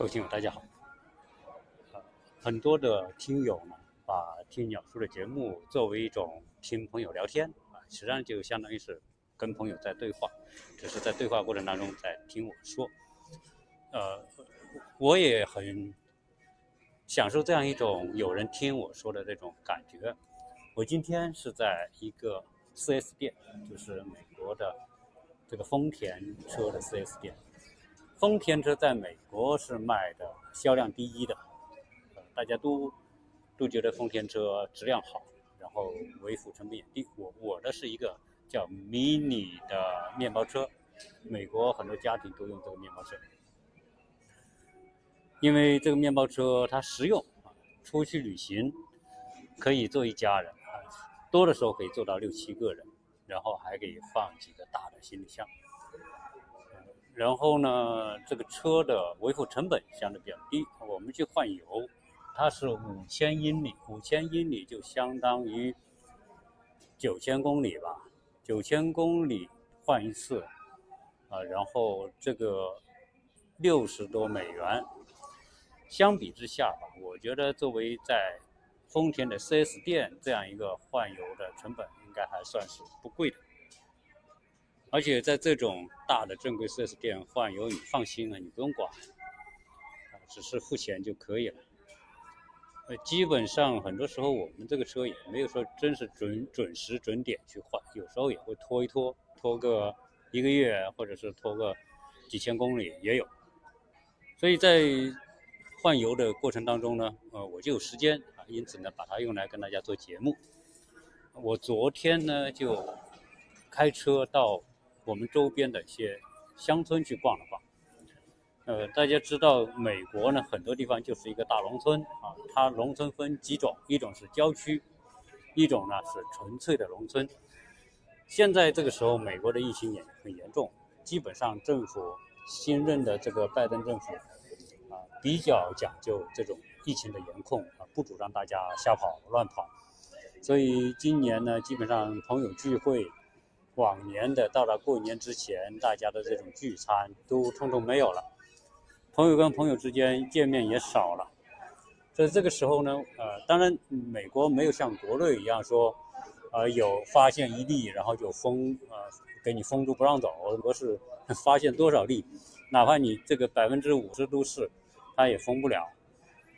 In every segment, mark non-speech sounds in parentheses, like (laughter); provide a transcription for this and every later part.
各位听友，大家好。呃，很多的听友呢，把听鸟叔的节目作为一种听朋友聊天啊，实际上就相当于是跟朋友在对话，只是在对话过程当中在听我说。呃，我也很享受这样一种有人听我说的这种感觉。我今天是在一个 4S 店，就是美国的这个丰田车的 4S 店。丰田车在美国是卖的销量第一的，呃，大家都都觉得丰田车质量好，然后维护成本也低。我我的是一个叫 Mini 的面包车，美国很多家庭都用这个面包车，因为这个面包车它实用啊，出去旅行可以坐一家人，多的时候可以坐到六七个人，然后还可以放几个大的行李箱。然后呢，这个车的维护成本相对比较低。我们去换油，它是五千英里，五千英里就相当于九千公里吧，九千公里换一次，啊，然后这个六十多美元。相比之下吧，我觉得作为在丰田的 4S 店这样一个换油的成本，应该还算是不贵的。而且在这种大的正规 4S 店换油，你放心啊，你不用管，啊，只是付钱就可以了。呃，基本上很多时候我们这个车也没有说真是准准时准点去换，有时候也会拖一拖，拖个一个月，或者是拖个几千公里也有。所以在换油的过程当中呢，呃，我就有时间啊，因此呢，把它用来跟大家做节目。我昨天呢就开车到。我们周边的一些乡村去逛了逛，呃，大家知道美国呢，很多地方就是一个大农村啊。它农村分几种，一种是郊区，一种呢是纯粹的农村。现在这个时候，美国的疫情也很严重，基本上政府新任的这个拜登政府啊，比较讲究这种疫情的严控啊，不主张大家瞎跑乱跑。所以今年呢，基本上朋友聚会。往年的到了过年之前，大家的这种聚餐都通通没有了，朋友跟朋友之间见面也少了。所以这个时候呢，呃，当然美国没有像国内一样说，呃，有发现一例然后就封，呃，给你封住不让走，而是发现多少例，哪怕你这个百分之五十都是，他也封不了。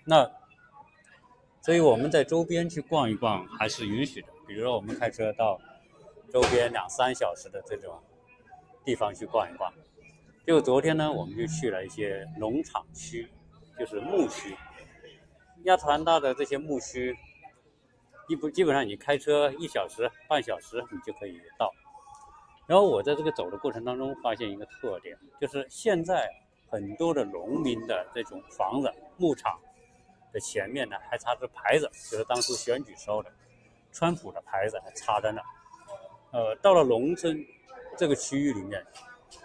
那，所以我们在周边去逛一逛还是允许的，比如说我们开车到。周边两三小时的这种地方去逛一逛，就昨天呢，我们就去了一些农场区，就是牧区。亚特兰大的这些牧区，一不基本上你开车一小时、半小时你就可以到。然后我在这个走的过程当中发现一个特点，就是现在很多的农民的这种房子、牧场的前面呢还插着牌子，就是当初选举时候的川普的牌子还插在那。呃，到了农村这个区域里面，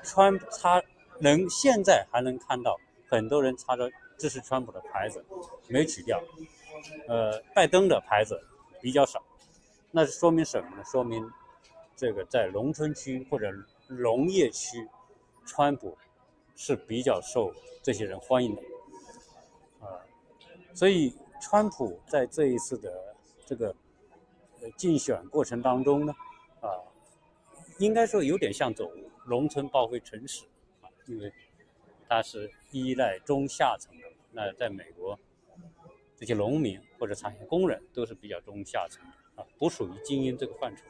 川插能现在还能看到很多人插着支持川普的牌子，没取掉。呃，拜登的牌子比较少，那是说明什么呢？说明这个在农村区或者农业区，川普是比较受这些人欢迎的。啊，所以川普在这一次的这个竞选过程当中呢。应该说有点像走农村包围城市啊，因为它是依赖中下层的。那在美国，这些农民或者产业工人都是比较中下层的啊，不属于精英这个范畴。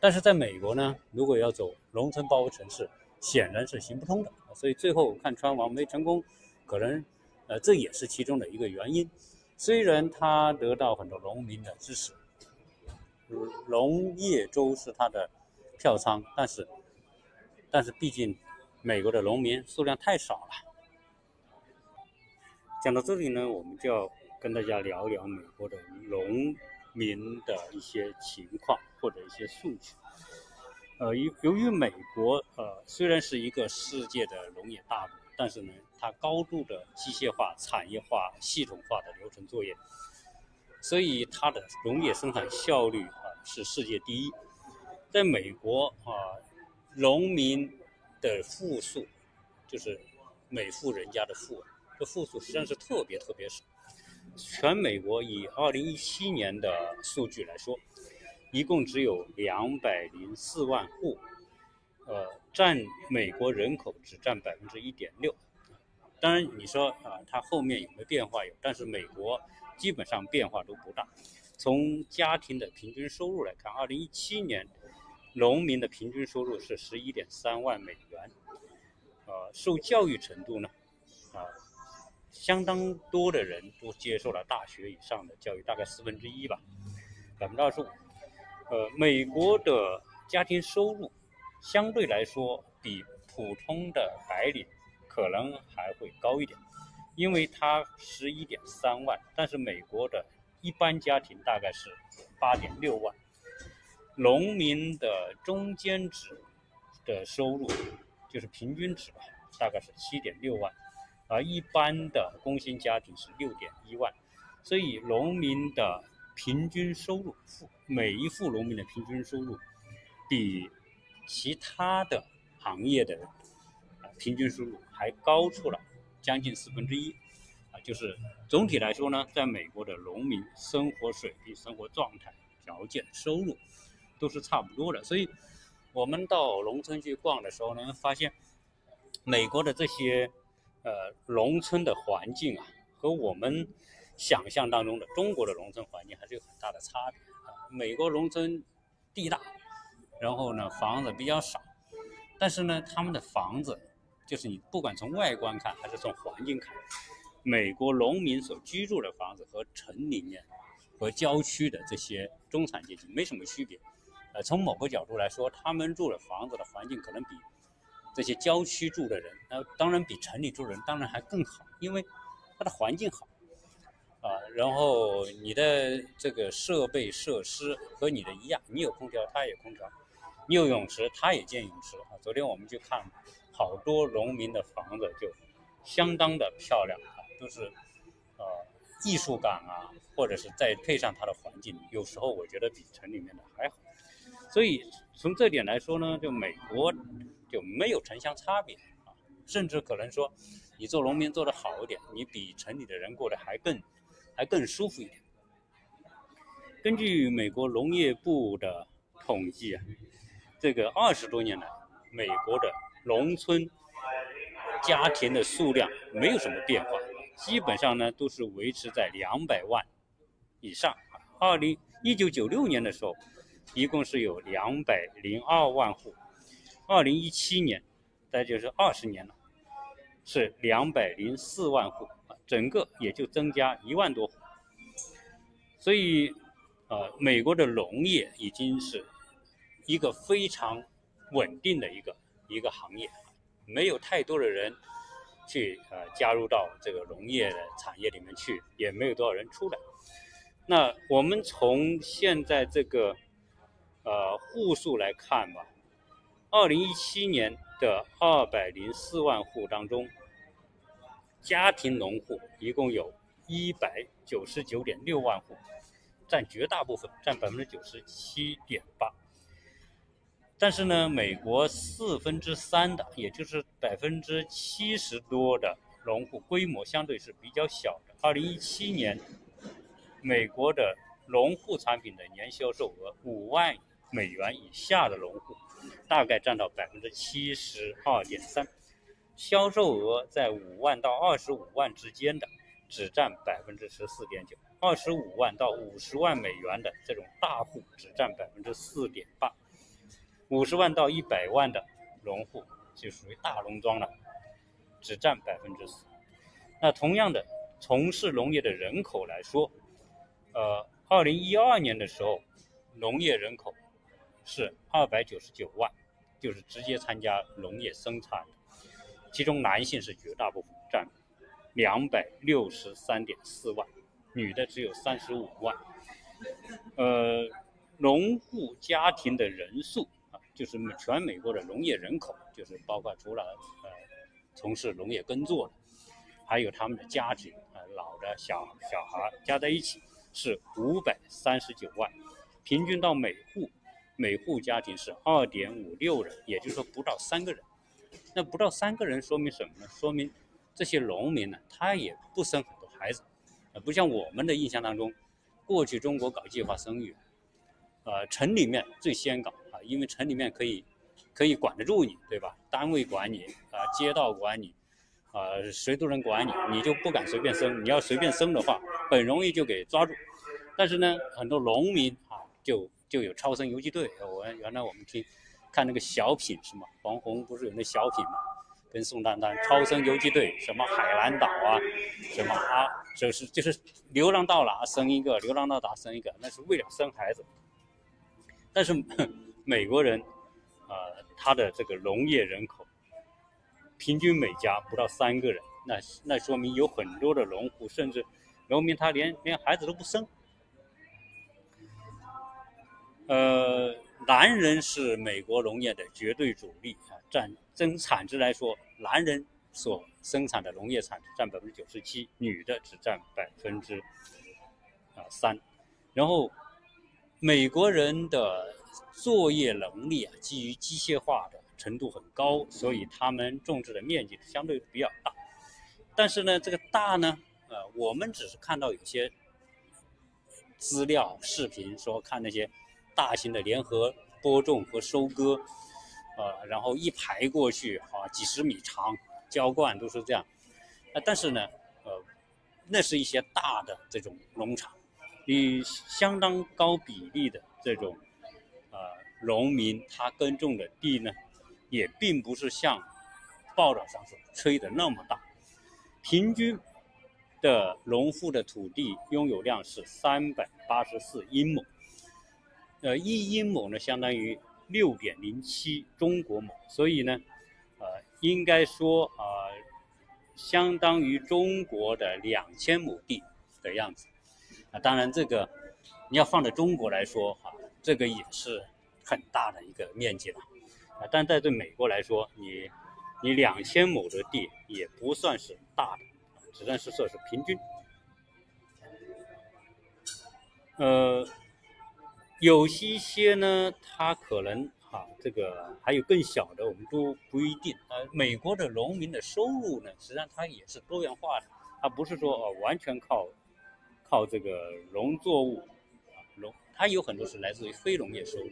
但是在美国呢，如果要走农村包围城市，显然是行不通的。所以最后看川王没成功，可能呃这也是其中的一个原因。虽然他得到很多农民的支持。农业州是他的票仓，但是，但是毕竟美国的农民数量太少了。讲到这里呢，我们就要跟大家聊聊美国的农民的一些情况或者一些诉求。呃，由由于美国呃虽然是一个世界的农业大国，但是呢，它高度的机械化、产业化、系统化的流程作业。所以它的农业生产效率啊是世界第一，在美国啊，农民的户数就是每户人家的户这户数实际上是特别特别少。全美国以二零一七年的数据来说，一共只有两百零四万户，呃，占美国人口只占百分之一点六。当然，你说啊，它后面有没有变化？有，但是美国基本上变化都不大。从家庭的平均收入来看，二零一七年农民的平均收入是十一点三万美元。呃，受教育程度呢，啊。相当多的人都接受了大学以上的教育，大概四分之一吧，百分之二十五。呃，美国的家庭收入相对来说比普通的白领可能还会高一点，因为它十一点三万，但是美国的一般家庭大概是八点六万，农民的中间值的收入就是平均值吧，大概是七点六万。而一般的工薪家庭是六点一万，所以农民的平均收入，每一户农民的平均收入，比其他的行业的平均收入还高出了将近四分之一，啊，就是总体来说呢，在美国的农民生活水平、生活状态、条件、收入都是差不多的，所以我们到农村去逛的时候呢，发现美国的这些。呃，农村的环境啊，和我们想象当中的中国的农村环境还是有很大的差别。美国农村地大，然后呢房子比较少，但是呢他们的房子，就是你不管从外观看还是从环境看，美国农民所居住的房子和城里面和郊区的这些中产阶级没什么区别。呃，从某个角度来说，他们住的房子的环境可能比。这些郊区住的人，那当然比城里住的人当然还更好，因为它的环境好，啊，然后你的这个设备设施和你的一样，你有空调，他也有空调，你有泳池，他也建泳池啊。昨天我们去看好多农民的房子，就相当的漂亮啊，都是呃艺术感啊，或者是再配上它的环境，有时候我觉得比城里面的还好。所以从这点来说呢，就美国。就没有城乡差别啊，甚至可能说，你做农民做得好一点，你比城里的人过得还更，还更舒服一点。根据美国农业部的统计啊，这个二十多年来，美国的农村家庭的数量没有什么变化，基本上呢都是维持在两百万以上。二零一九九六年的时候，一共是有两百零二万户。二零一七年，再就是二十年了，是两百零四万户啊，整个也就增加一万多户。所以，呃，美国的农业已经是一个非常稳定的一个一个行业，没有太多的人去呃加入到这个农业的产业里面去，也没有多少人出来。那我们从现在这个呃户数来看吧。二零一七年的二百零四万户当中，家庭农户一共有一百九十九点六万户，占绝大部分，占百分之九十七点八。但是呢，美国四分之三的，也就是百分之七十多的农户，规模相对是比较小的。二零一七年，美国的农户产品的年销售额五万美元以下的农户。大概占到百分之七十二点三，销售额在五万到二十五万之间的只占百分之十四点九，二十五万到五十万美元的这种大户只占百分之四点八，五十万到一百万的农户就属于大农庄了，只占百分之四。那同样的，从事农业的人口来说，呃，二零一二年的时候，农业人口。是二百九十九万，就是直接参加农业生产，其中男性是绝大部分，占两百六十三点四万，女的只有三十五万。呃，农户家庭的人数啊，就是全美国的农业人口，就是包括除了呃从事农业耕作的，还有他们的家庭啊，老的小小孩加在一起是五百三十九万，平均到每户。每户家庭是二点五六人，也就是说不到三个人。那不到三个人说明什么呢？说明这些农民呢，他也不生很多孩子，呃，不像我们的印象当中，过去中国搞计划生育，呃，城里面最先搞啊，因为城里面可以可以管得住你，对吧？单位管你啊，街道管你，啊，谁都能管你，你就不敢随便生。你要随便生的话，很容易就给抓住。但是呢，很多农民啊，就就有超生游击队。我原来我们听看那个小品是吗？黄宏不是有那小品吗？跟宋丹丹超生游击队，什么海南岛啊，什么啊，就是就是流浪到哪生一个，流浪到哪生一个，那是为了生孩子。但是 (laughs) 美国人，呃，他的这个农业人口平均每家不到三个人，那那说明有很多的农户，甚至农民他连连孩子都不生。呃，男人是美国农业的绝对主力啊，占增产值来说。男人所生产的农业产值占百分之九十七，女的只占百分之啊三。然后，美国人的作业能力啊，基于机械化的程度很高，所以他们种植的面积相对比较大。但是呢，这个大呢，呃，我们只是看到有些资料、视频说看那些大型的联合播种和收割。呃，然后一排过去，啊，几十米长，浇灌都是这样。啊，但是呢，呃，那是一些大的这种农场，以相当高比例的这种呃农民他耕种的地呢，也并不是像报道上所吹的那么大。平均的农户的土地拥有量是三百八十四英亩，呃，一英亩呢相当于。六点零七中国亩，所以呢，呃，应该说呃，相当于中国的两千亩地的样子。啊，当然这个你要放在中国来说哈，这个也是很大的一个面积了。啊，但在对美国来说，你你两千亩的地也不算是大的，只能是说是平均。呃。有些些呢，它可能哈，这个还有更小的，我们都不一定。呃，美国的农民的收入呢，实际上它也是多元化的，它不是说呃完全靠靠这个农作物啊农，它有很多是来自于非农业收入。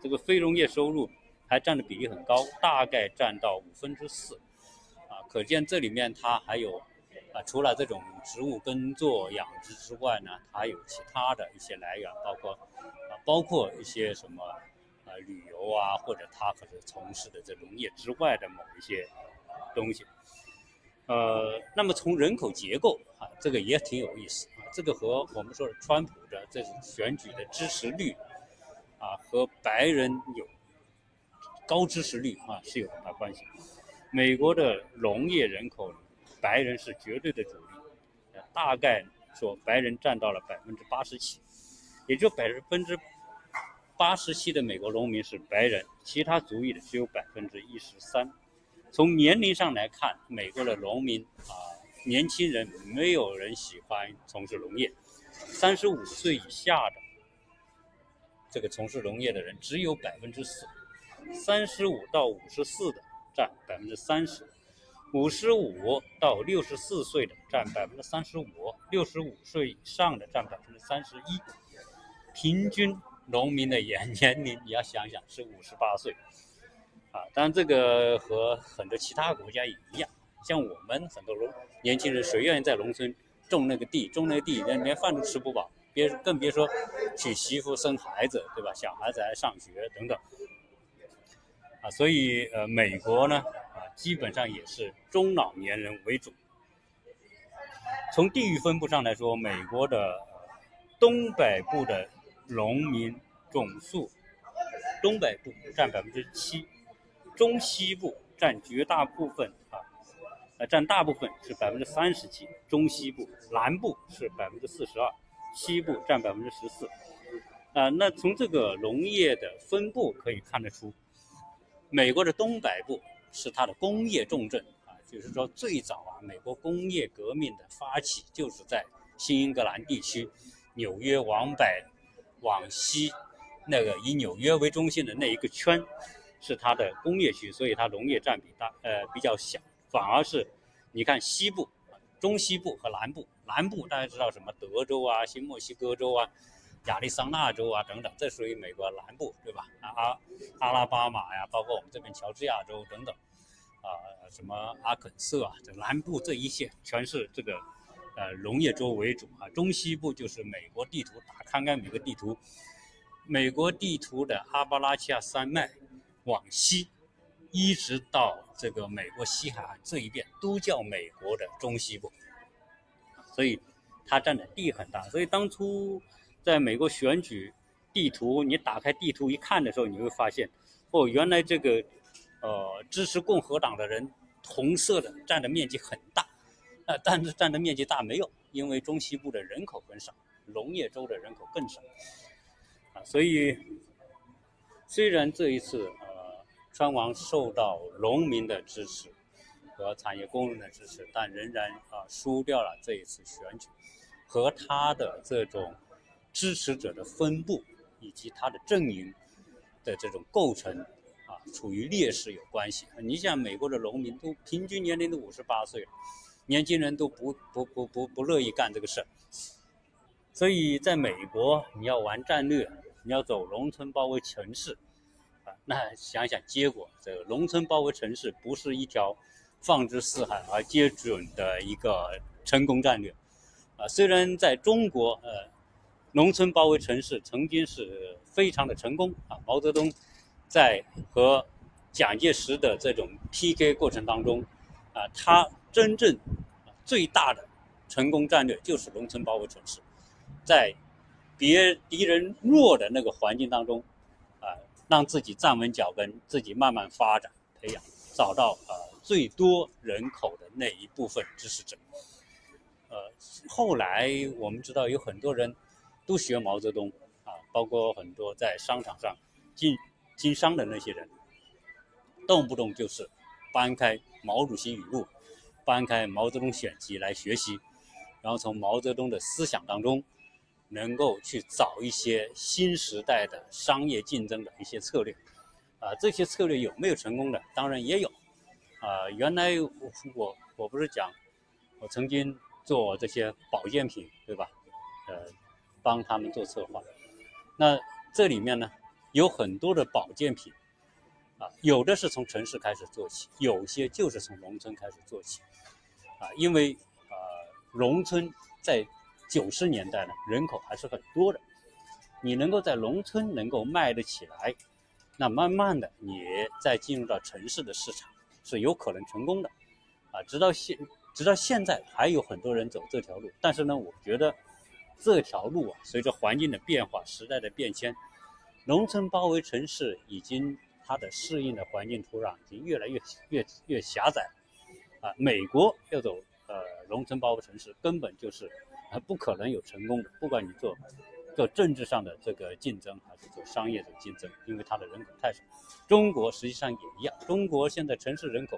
这个非农业收入还占的比例很高，大概占到五分之四，啊，可见这里面它还有。啊，除了这种植物耕作养殖之外呢，还有其他的一些来源，包括啊，包括一些什么啊旅游啊，或者他可能从事的这农业之外的某一些东西。呃，那么从人口结构啊，这个也挺有意思啊，这个和我们说的川普的这选举的支持率啊，和白人有高支持率啊是有很大关系。美国的农业人口。白人是绝对的主力，大概说白人占到了百分之八十七，也就百分之八十七的美国农民是白人，其他族裔的只有百分之一十三。从年龄上来看，美国的农民啊，年轻人没有人喜欢从事农业，三十五岁以下的这个从事农业的人只有百分之四，三十五到五十四的占百分之三十。五十五到六十四岁的占百分之三十五，六十五岁以上的占百分之三十一。平均农民的年 (laughs) 年龄你要想想是五十八岁，啊，当然这个和很多其他国家也一样，像我们很多农年轻人谁愿意在农村种那个地，种那个地连连饭都吃不饱，别更别说娶媳妇生孩子，对吧？小孩子还上学等等，啊，所以呃，美国呢？基本上也是中老年人为主。从地域分布上来说，美国的东北部的农民总数，东北部占百分之七，中西部占绝大部分啊，呃占大部分是百分之三十七，中西部南部是百分之四十二，西部占百分之十四。啊，那从这个农业的分布可以看得出，美国的东北部。是它的工业重镇啊，就是说最早啊，美国工业革命的发起就是在新英格兰地区，纽约往北往西那个以纽约为中心的那一个圈，是它的工业区，所以它农业占比大呃比较小，反而是你看西部、中西部和南部，南部大家知道什么？德州啊、新墨西哥州啊、亚利桑那州啊等等，这属于美国南部，对吧？啊阿阿拉巴马呀，包括我们这边乔治亚州等等，啊什么阿肯色啊，这南部这一线全是这个呃农业州为主啊。中西部就是美国地图，打看看美国地图，美国地图的阿巴拉契亚山脉往西。一直到这个美国西海岸这一边都叫美国的中西部，所以它占的地很大。所以当初在美国选举地图，你打开地图一看的时候，你会发现，哦，原来这个呃支持共和党的人红色的占的面积很大，呃，但是占的面积大没有，因为中西部的人口很少，农业州的人口更少，啊，所以虽然这一次。呃川王受到农民的支持和产业工人的支持，但仍然啊输掉了这一次选举，和他的这种支持者的分布以及他的阵营的这种构成啊处于劣势有关系。你像美国的农民都平均年龄都五十八岁了，年轻人都不不不不不乐意干这个事儿，所以在美国你要玩战略，你要走农村包围城市啊。那想想结果，这个农村包围城市不是一条放之四海而皆准的一个成功战略，啊，虽然在中国，呃，农村包围城市曾经是非常的成功啊，毛泽东在和蒋介石的这种 PK 过程当中，啊，他真正最大的成功战略就是农村包围城市，在别敌人弱的那个环境当中。啊让自己站稳脚跟，自己慢慢发展、培养，找到呃最多人口的那一部分支持者。呃，后来我们知道有很多人都学毛泽东啊，包括很多在商场上经经商的那些人，动不动就是搬开毛主席语录、搬开毛泽东选集来学习，然后从毛泽东的思想当中。能够去找一些新时代的商业竞争的一些策略，啊，这些策略有没有成功的？当然也有，啊，原来我我我不是讲，我曾经做这些保健品，对吧？呃，帮他们做策划，那这里面呢，有很多的保健品，啊，有的是从城市开始做起，有些就是从农村开始做起，啊，因为啊，农村在。九十年代呢，人口还是很多的，你能够在农村能够卖得起来，那慢慢的你再进入到城市的市场是有可能成功的，啊，直到现直到现在还有很多人走这条路，但是呢，我觉得这条路啊，随着环境的变化、时代的变迁，农村包围城市已经它的适应的环境土壤已经越来越越越狭窄，啊，美国要走呃农村包围城市根本就是。不可能有成功的，不管你做做政治上的这个竞争，还是做商业的竞争，因为它的人口太少。中国实际上也一样，中国现在城市人口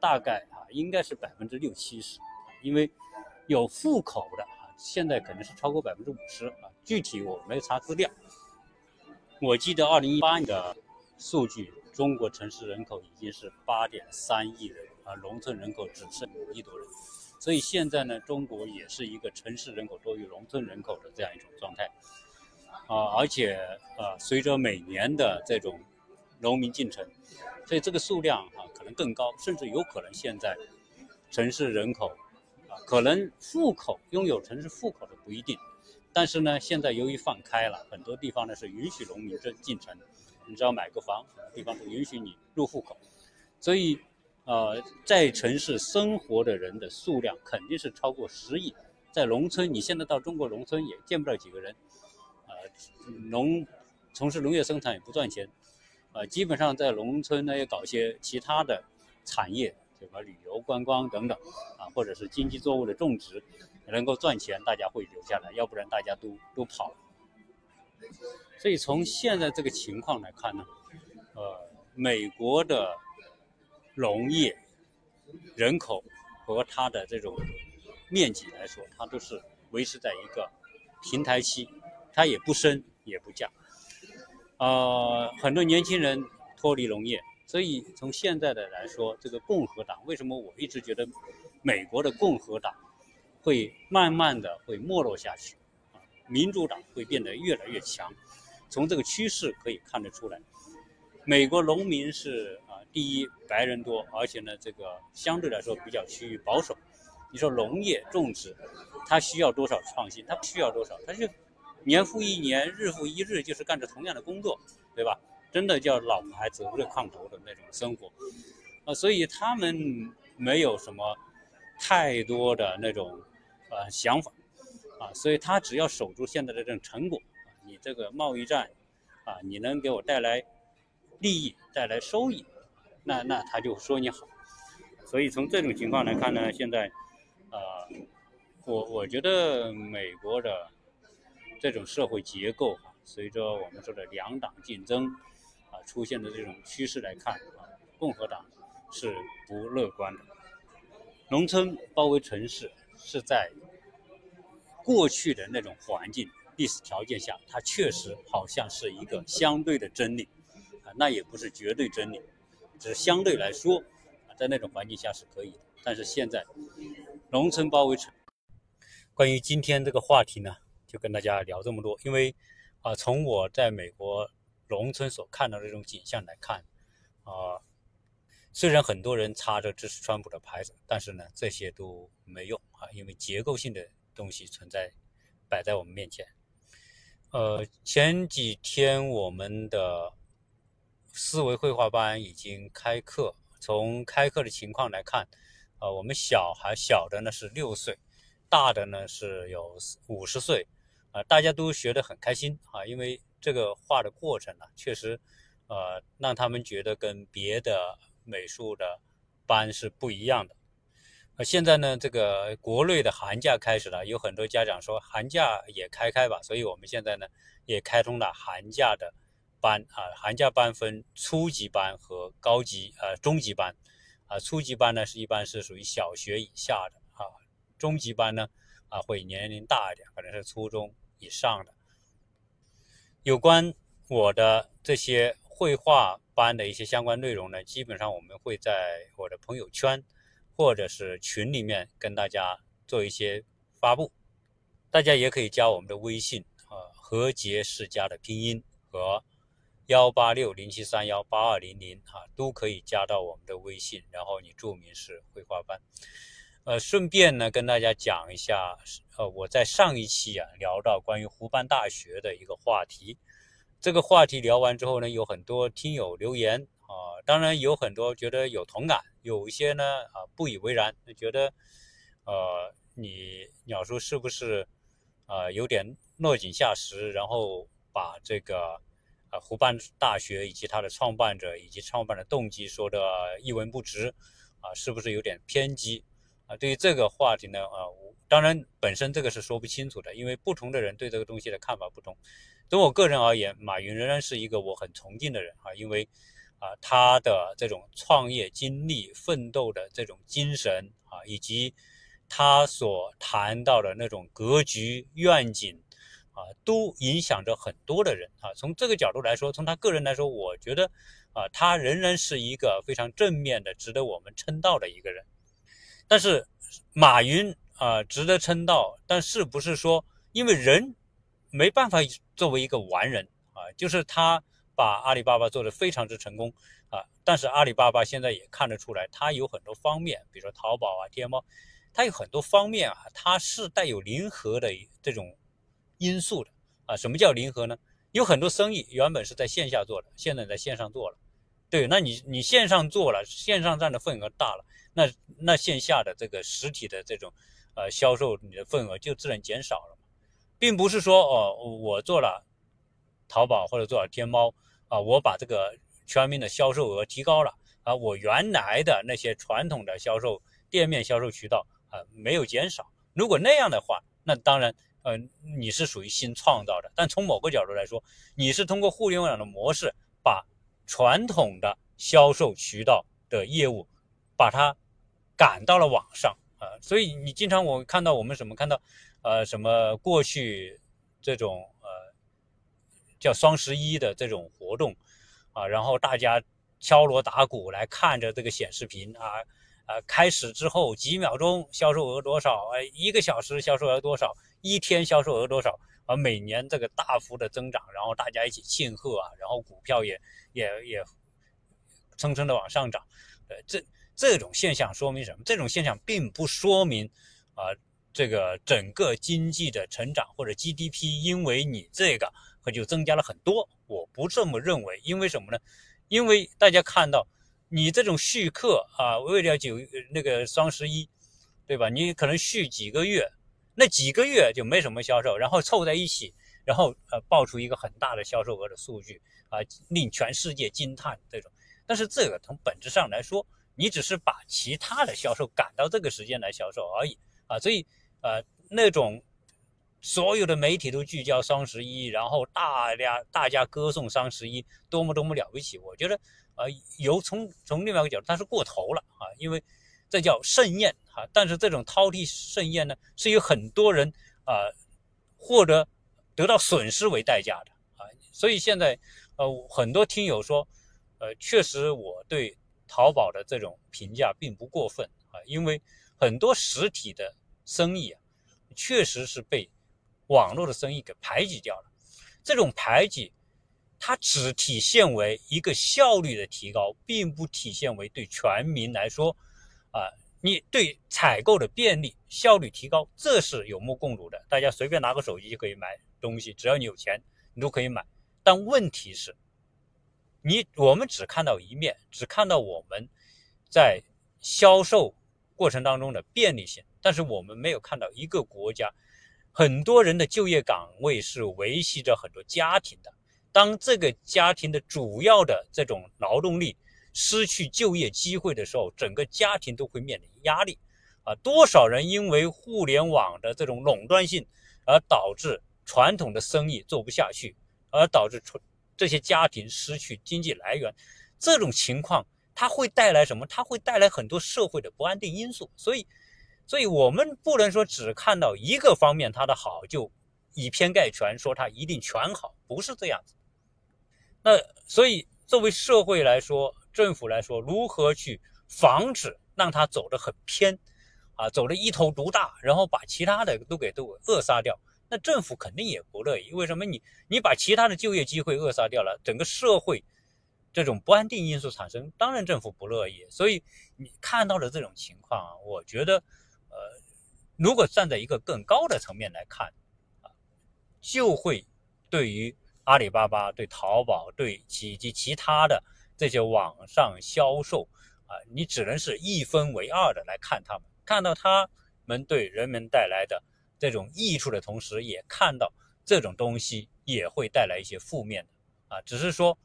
大概啊应该是百分之六七十，因为有户口的，现在可能是超过百分之五十啊，具体我没有查资料。我记得二零一八年的数据，中国城市人口已经是八点三亿人，而农村人口只剩五亿多人。所以现在呢，中国也是一个城市人口多于农村人口的这样一种状态，啊，而且啊，随着每年的这种农民进城，所以这个数量啊可能更高，甚至有可能现在城市人口可能户口拥有城市户口的不一定，但是呢，现在由于放开了，很多地方呢是允许农民进进城，你只要买个房，地方是允许你入户口，所以。呃，在城市生活的人的数量肯定是超过十亿，在农村，你现在到中国农村也见不到几个人，呃，农从事农业生产也不赚钱，呃，基本上在农村呢也搞些其他的产业，什么旅游观光等等，啊，或者是经济作物的种植，能够赚钱，大家会留下来，要不然大家都都跑了。所以从现在这个情况来看呢，呃，美国的。农业人口和它的这种面积来说，它都是维持在一个平台期，它也不升也不降。呃，很多年轻人脱离农业，所以从现在的来说，这个共和党为什么我一直觉得美国的共和党会慢慢的会没落下去，啊，民主党会变得越来越强。从这个趋势可以看得出来，美国农民是啊，第一白人多，而且呢，这个相对来说比较趋于保守。你说农业种植，它需要多少创新？它不需要多少，它就年复一年，日复一日，就是干着同样的工作，对吧？真的叫老婆孩子热炕头的那种生活，啊，所以他们没有什么太多的那种呃想法，啊，所以他只要守住现在的这种成果，你这个贸易战，啊，你能给我带来利益、带来收益，那那他就说你好。所以从这种情况来看呢，现在，呃，我我觉得美国的这种社会结构，随着我们说的两党竞争。啊，出现的这种趋势来看，啊，共和党是不乐观的。农村包围城市是在过去的那种环境、历史条件下，它确实好像是一个相对的真理，啊，那也不是绝对真理，只是相对来说，啊，在那种环境下是可以的。但是现在，农村包围城，关于今天这个话题呢，就跟大家聊这么多，因为啊，从我在美国。农村所看到的这种景象来看，啊，虽然很多人插着支持川普的牌子，但是呢，这些都没用啊，因为结构性的东西存在，摆在我们面前。呃，前几天我们的思维绘画班已经开课，从开课的情况来看，啊，我们小孩小的呢是六岁，大的呢是有五十岁，啊，大家都学得很开心啊，因为。这个画的过程呢，确实，呃，让他们觉得跟别的美术的班是不一样的。呃，现在呢，这个国内的寒假开始了，有很多家长说寒假也开开吧，所以我们现在呢也开通了寒假的班啊。寒假班分初级班和高级呃中级班啊。初级班呢是一般是属于小学以下的啊，中级班呢啊会年龄大一点，可能是初中以上的。有关我的这些绘画班的一些相关内容呢，基本上我们会在我的朋友圈或者是群里面跟大家做一些发布。大家也可以加我们的微信啊，何洁世家的拼音和幺八六零七三幺八二零零啊，都可以加到我们的微信，然后你注明是绘画班。呃，顺便呢跟大家讲一下，呃，我在上一期啊聊到关于湖畔大学的一个话题，这个话题聊完之后呢，有很多听友留言啊，当然有很多觉得有同感，有一些呢啊不以为然，觉得呃你鸟叔是不是啊有点落井下石，然后把这个啊湖畔大学以及它的创办者以及创办的动机说的一文不值啊，是不是有点偏激？啊对于这个话题呢，啊，当然本身这个是说不清楚的，因为不同的人对这个东西的看法不同。从我个人而言，马云仍然是一个我很崇敬的人啊，因为啊，他的这种创业经历、奋斗的这种精神啊，以及他所谈到的那种格局、愿景啊，都影响着很多的人啊。从这个角度来说，从他个人来说，我觉得啊，他仍然是一个非常正面的、值得我们称道的一个人。但是，马云啊，值得称道，但是不是说，因为人没办法作为一个完人啊，就是他把阿里巴巴做得非常之成功啊，但是阿里巴巴现在也看得出来，它有很多方面，比如说淘宝啊、天猫，它有很多方面啊，它是带有零和的这种因素的啊。什么叫零和呢？有很多生意原本是在线下做的，现在在线上做了，对，那你你线上做了，线上占的份额大了。那那线下的这个实体的这种，呃，销售你的份额就自然减少了，并不是说哦，我做了淘宝或者做了天猫啊，我把这个全民的销售额提高了啊，我原来的那些传统的销售店面销售渠道啊没有减少。如果那样的话，那当然，呃，你是属于新创造的。但从某个角度来说，你是通过互联网的模式把传统的销售渠道的业务把它。赶到了网上啊，所以你经常我看到我们什么看到，呃，什么过去这种呃叫双十一的这种活动啊，然后大家敲锣打鼓来看着这个显示屏啊，啊，开始之后几秒钟销售额多少？哎，一个小时销售额多少？一天销售额多少？啊，每年这个大幅的增长，然后大家一起庆贺啊，然后股票也也也蹭蹭的往上涨。呃，这这种现象说明什么？这种现象并不说明啊，这个整个经济的成长或者 GDP 因为你这个可就增加了很多。我不这么认为，因为什么呢？因为大家看到。你这种续客啊，为了九那个双十一，对吧？你可能续几个月，那几个月就没什么销售，然后凑在一起，然后呃爆出一个很大的销售额的数据啊，令全世界惊叹这种。但是这个从本质上来说，你只是把其他的销售赶到这个时间来销售而已啊，所以呃那种所有的媒体都聚焦双十一，然后大家大家歌颂双十一多么多么了不起，我觉得。啊，由从从另外一个角度，它是过头了啊，因为这叫盛宴啊。但是这种饕餮盛宴呢，是有很多人啊获得得到损失为代价的啊。所以现在呃，很多听友说，呃，确实我对淘宝的这种评价并不过分啊，因为很多实体的生意啊，确实是被网络的生意给排挤掉了。这种排挤。它只体现为一个效率的提高，并不体现为对全民来说，啊，你对采购的便利、效率提高，这是有目共睹的。大家随便拿个手机就可以买东西，只要你有钱，你都可以买。但问题是，你我们只看到一面，只看到我们在销售过程当中的便利性，但是我们没有看到一个国家很多人的就业岗位是维系着很多家庭的。当这个家庭的主要的这种劳动力失去就业机会的时候，整个家庭都会面临压力，啊，多少人因为互联网的这种垄断性而导致传统的生意做不下去，而导致出这些家庭失去经济来源，这种情况它会带来什么？它会带来很多社会的不安定因素。所以，所以我们不能说只看到一个方面它的好就以偏概全，说它一定全好，不是这样子。那所以，作为社会来说，政府来说，如何去防止让它走得很偏，啊，走得一头独大，然后把其他的都给都扼杀掉？那政府肯定也不乐意。为什么？你你把其他的就业机会扼杀掉了，整个社会这种不安定因素产生，当然政府不乐意。所以你看到的这种情况啊，我觉得，呃，如果站在一个更高的层面来看，啊，就会对于。阿里巴巴对淘宝对以及其他的这些网上销售啊，你只能是一分为二的来看他们，看到他们对人们带来的这种益处的同时，也看到这种东西也会带来一些负面的啊。只是说，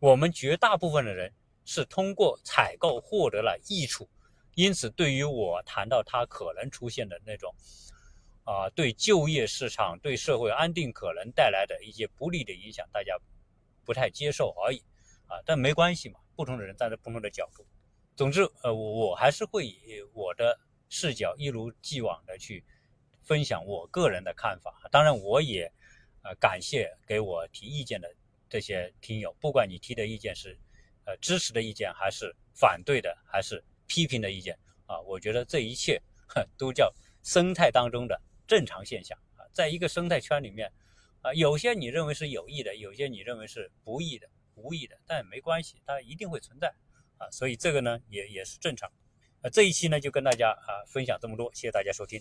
我们绝大部分的人是通过采购获得了益处，因此对于我谈到它可能出现的那种。啊，对就业市场、对社会安定可能带来的一些不利的影响，大家不太接受而已。啊，但没关系嘛，不同的人站在不同的角度。总之，呃，我还是会以我的视角一如既往的去分享我个人的看法。当然，我也呃感谢给我提意见的这些听友，不管你提的意见是呃支持的意见，还是反对的，还是批评的意见啊，我觉得这一切 (laughs) 都叫生态当中的。正常现象啊，在一个生态圈里面，啊，有些你认为是有益的，有些你认为是不益的、无益的，但也没关系，它一定会存在啊，所以这个呢也也是正常。呃，这一期呢就跟大家啊分享这么多，谢谢大家收听。